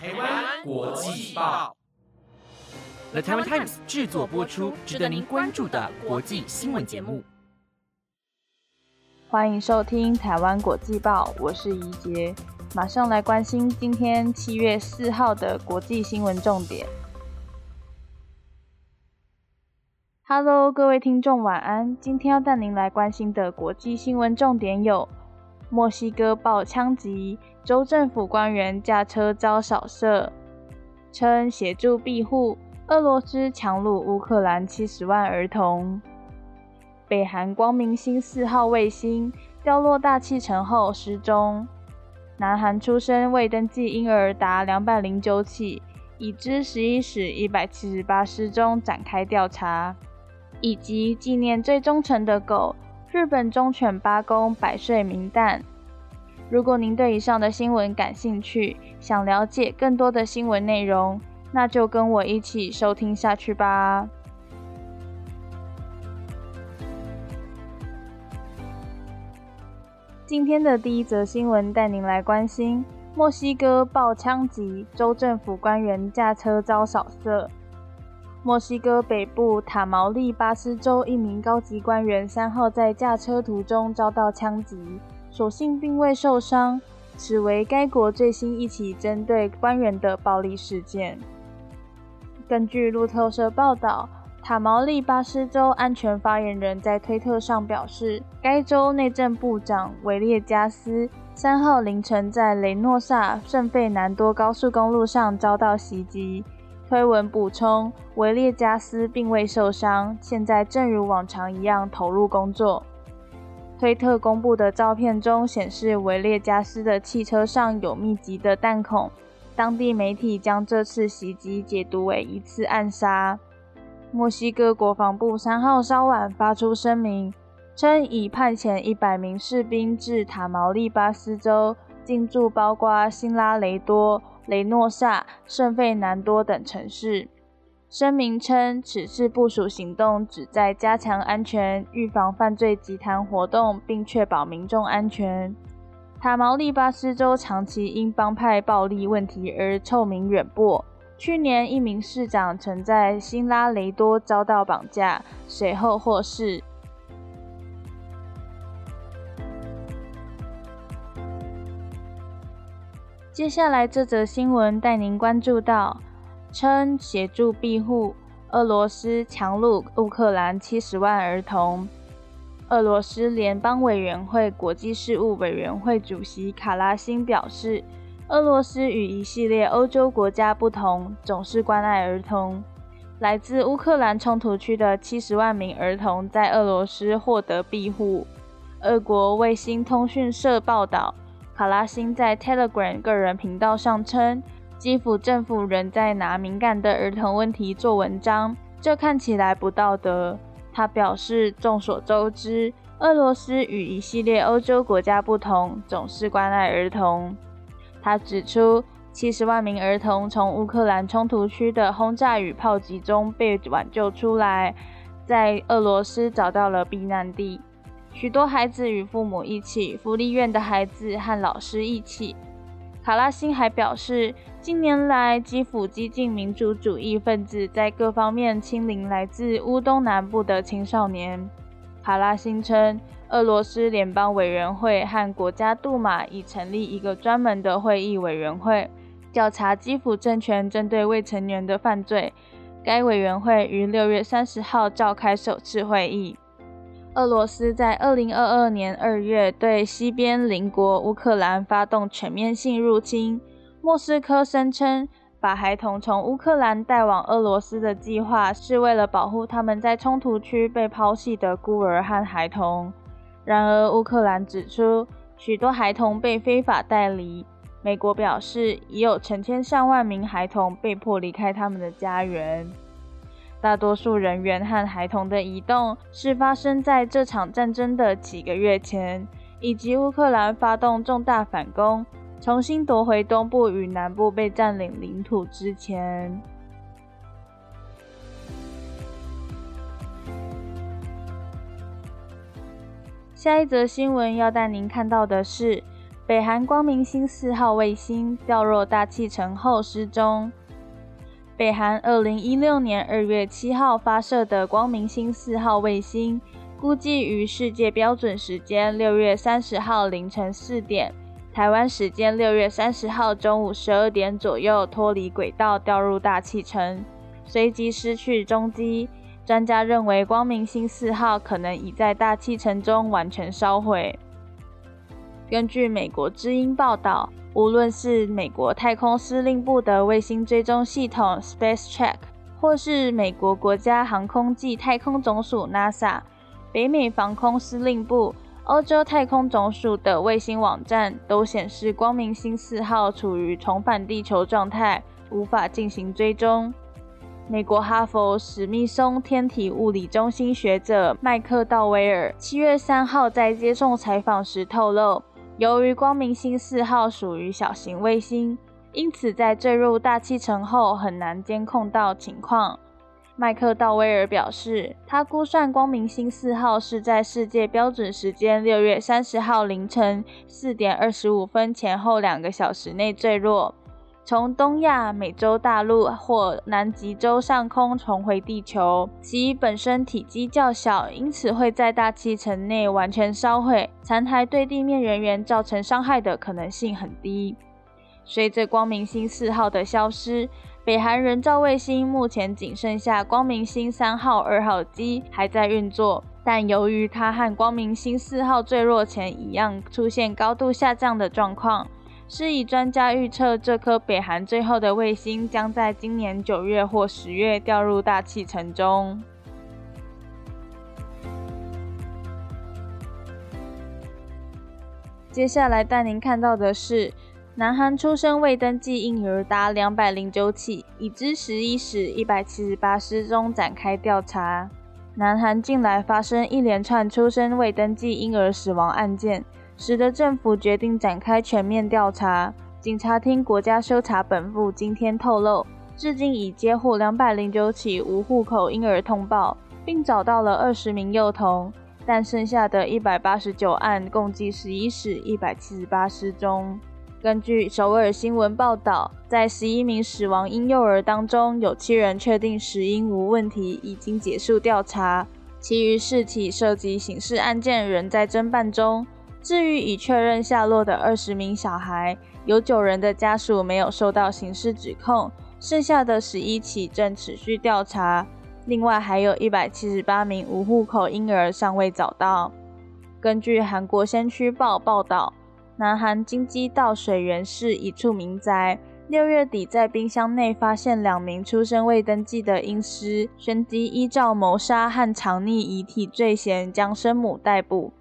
台湾国际报，The Taiwan Times 制作播出，值得您关注的国际新闻节目。欢迎收听台湾国际报，我是怡杰，马上来关心今天七月四号的国际新闻重点。Hello，各位听众，晚安。今天要带您来关心的国际新闻重点有：墨西哥爆枪击，州政府官员驾车遭扫射，称协助庇护；俄罗斯强掳乌克兰七十万儿童；北韩光明星四号卫星掉落大气层后失踪；南韩出生未登记婴儿达两百零九起，已知十一死一百七十八失踪，展开调查。以及纪念最忠诚的狗——日本忠犬八公百岁名旦。如果您对以上的新闻感兴趣，想了解更多的新闻内容，那就跟我一起收听下去吧。今天的第一则新闻带您来关心：墨西哥爆枪击，州政府官员驾车遭扫射。墨西哥北部塔毛利巴斯州一名高级官员三号在驾车途中遭到枪击，所幸并未受伤。此为该国最新一起针对官员的暴力事件。根据路透社报道，塔毛利巴斯州安全发言人在推特上表示，该州内政部长维列加斯三号凌晨在雷诺萨圣费南多高速公路上遭到袭击。推文补充，维列加斯并未受伤，现在正如往常一样投入工作。推特公布的照片中显示，维列加斯的汽车上有密集的弹孔。当地媒体将这次袭击解读为一次暗杀。墨西哥国防部三号稍晚发出声明，称已派遣一百名士兵至塔毛利巴斯州，进驻包括辛拉雷多。雷诺萨、圣费南多等城市。声明称，此次部署行动旨在加强安全、预防犯罪集团活动，并确保民众安全。塔毛利巴斯州长期因帮派暴力问题而臭名远播。去年，一名市长曾在辛拉雷多遭到绑架，随后获释。接下来这则新闻带您关注到，称协助庇护俄罗斯强掳乌克兰七十万儿童。俄罗斯联邦委员会国际事务委员会主席卡拉辛表示，俄罗斯与一系列欧洲国家不同，总是关爱儿童。来自乌克兰冲突区的七十万名儿童在俄罗斯获得庇护。俄国卫星通讯社报道。卡拉辛在 Telegram 个人频道上称，基辅政府仍在拿敏感的儿童问题做文章，这看起来不道德。他表示，众所周知，俄罗斯与一系列欧洲国家不同，总是关爱儿童。他指出，七十万名儿童从乌克兰冲突区的轰炸与炮击中被挽救出来，在俄罗斯找到了避难地。许多孩子与父母一起，福利院的孩子和老师一起。卡拉辛还表示，近年来基辅激进民主主义分子在各方面清零来自乌东南部的青少年。卡拉辛称，俄罗斯联邦委员会和国家杜马已成立一个专门的会议委员会，调查基辅政权针对未成年的犯罪。该委员会于六月三十号召开首次会议。俄罗斯在二零二二年二月对西边邻国乌克兰发动全面性入侵。莫斯科声称，把孩童从乌克兰带往俄罗斯的计划是为了保护他们在冲突区被抛弃的孤儿和孩童。然而，乌克兰指出，许多孩童被非法带离。美国表示，已有成千上万名孩童被迫离开他们的家园。大多数人员和孩童的移动是发生在这场战争的几个月前，以及乌克兰发动重大反攻，重新夺回东部与南部被占领领土之前。下一则新闻要带您看到的是，北韩光明星四号卫星掉落大气层后失踪。北韩二零一六年二月七号发射的光明星四号卫星，估计于世界标准时间六月三十号凌晨四点，台湾时间六月三十号中午十二点左右脱离轨道掉入大气层，随即失去踪迹。专家认为，光明星四号可能已在大气层中完全烧毁。根据美国之音报道，无论是美国太空司令部的卫星追踪系统 Space Check，或是美国国家航空暨太空总署 NASA、北美防空司令部、欧洲太空总署的卫星网站，都显示光明星四号处于重返地球状态，无法进行追踪。美国哈佛史密松天体物理中心学者麦克道威尔七月三号在接受采访时透露。由于光明星四号属于小型卫星，因此在坠入大气层后很难监控到情况。麦克道威尔表示，他估算光明星四号是在世界标准时间六月三十号凌晨四点二十五分前后两个小时内坠落。从东亚、美洲大陆或南极洲上空重回地球，其本身体积较小，因此会在大气层内完全烧毁，残骸对地面人员造成伤害的可能性很低。随着光明星四号的消失，北韩人造卫星目前仅剩下光明星三号、二号机还在运作，但由于它和光明星四号坠落前一样出现高度下降的状况。是以专家预测，这颗北韩最后的卫星将在今年九月或十月掉入大气层中。接下来带您看到的是，南韩出生未登记婴儿达两百零九起，已知十一死一百七十八失踪展开调查。南韩近来发生一连串出生未登记婴儿死亡案件。使得政府决定展开全面调查。警察厅国家搜查本部今天透露，至今已接获两百零九起无户口婴儿通报，并找到了二十名幼童，但剩下的一百八十九案共计十一死一百七十八失踪。根据首尔新闻报道，在十一名死亡婴幼儿当中，有七人确定死因无问题，已经结束调查，其余四起涉及刑事案件仍在侦办中。至于已确认下落的二十名小孩，有九人的家属没有受到刑事指控，剩下的十一起正持续调查。另外还有一百七十八名无户口婴儿尚未找到。根据韩国先驱报报道，南韩京畿道水源市一处民宅，六月底在冰箱内发现两名出生未登记的婴尸，旋即依照谋杀和藏匿遗体罪嫌将生母逮捕。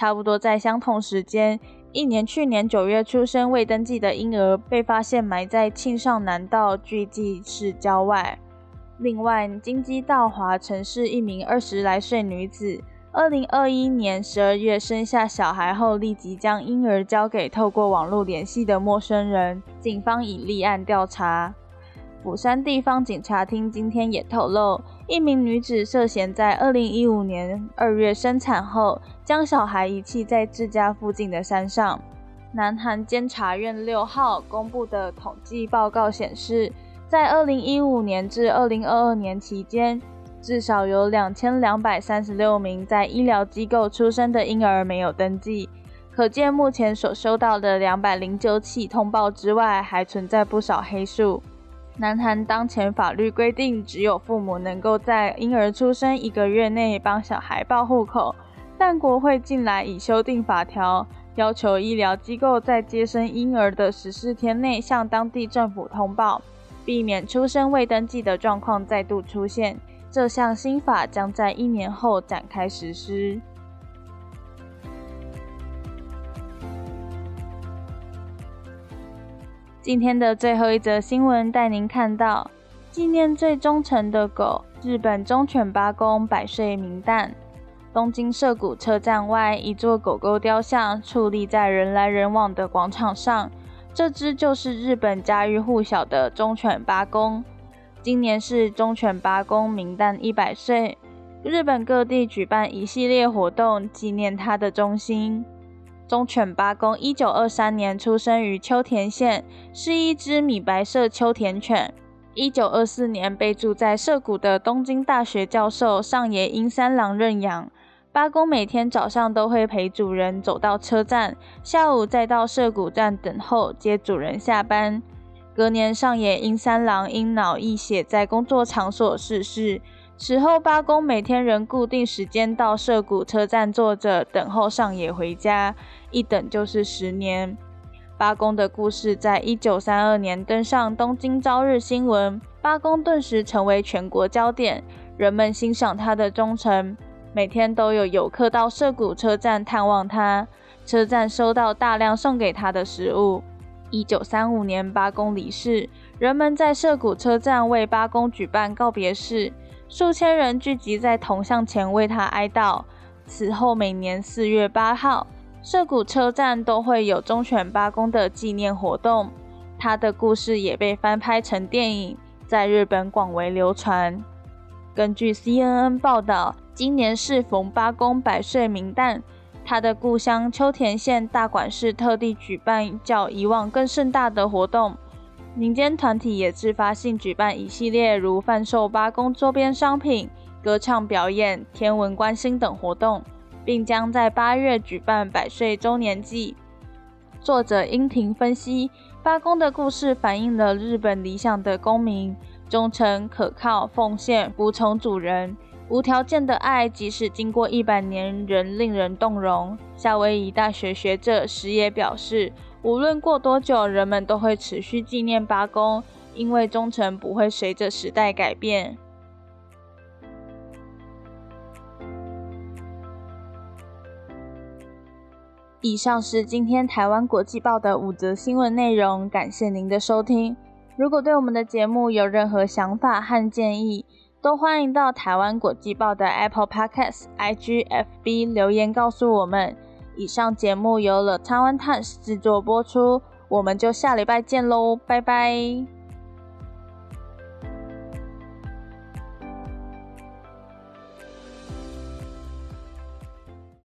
差不多在相同时间，一年去年九月出生未登记的婴儿被发现埋在庆尚南道巨济市郊外。另外，京畿道华城市一名二十来岁女子，二零二一年十二月生下小孩后，立即将婴儿交给透过网络联系的陌生人。警方已立案调查。釜山地方警察厅今天也透露。一名女子涉嫌在二零一五年二月生产后，将小孩遗弃在自家附近的山上。南韩监察院六号公布的统计报告显示，在二零一五年至二零二二年期间，至少有两千两百三十六名在医疗机构出生的婴儿没有登记。可见，目前所收到的两百零九起通报之外，还存在不少黑数。南韩当前法律规定，只有父母能够在婴儿出生一个月内帮小孩报户口，但国会近来已修订法条，要求医疗机构在接生婴儿的十四天内向当地政府通报，避免出生未登记的状况再度出现。这项新法将在一年后展开实施。今天的最后一则新闻带您看到纪念最忠诚的狗——日本忠犬八公百岁名旦。东京涩谷车站外，一座狗狗雕像矗立在人来人往的广场上。这只就是日本家喻户晓的忠犬八公。今年是忠犬八公名旦一百岁，日本各地举办一系列活动纪念它的忠心。忠犬八公一九二三年出生于秋田县，是一只米白色秋田犬。一九二四年被住在涩谷的东京大学教授上野英三郎认养。八公每天早上都会陪主人走到车站，下午再到涩谷站等候接主人下班。隔年，上野英三郎因脑溢血在工作场所逝世。此后，八公每天仍固定时间到涩谷车站坐着等候上野回家，一等就是十年。八公的故事在一九三二年登上东京朝日新闻，八公顿时成为全国焦点，人们欣赏他的忠诚，每天都有游客到涩谷车站探望他，车站收到大量送给他的食物。一九三五年，八公离世，人们在涩谷车站为八公举办告别式，数千人聚集在铜像前为他哀悼。此后，每年四月八号。涩谷车站都会有忠犬八公的纪念活动，他的故事也被翻拍成电影，在日本广为流传。根据 CNN 报道，今年适逢八公百岁冥诞，他的故乡秋田县大馆市特地举办较以往更盛大的活动，民间团体也自发性举办一系列如贩售八公周边商品、歌唱表演、天文观星等活动。并将在八月举办百岁周年祭。作者英庭分析，八公的故事反映了日本理想的公民：忠诚、可靠、奉献、服从主人、无条件的爱，即使经过一百年仍令人动容。夏威夷大学学者石野表示，无论过多久，人们都会持续纪念八公，因为忠诚不会随着时代改变。以上是今天台湾国际报的五则新闻内容，感谢您的收听。如果对我们的节目有任何想法和建议，都欢迎到台湾国际报的 Apple Podcasts、IGFB 留言告诉我们。以上节目由了台湾 Times 制作播出，我们就下礼拜见喽，拜拜。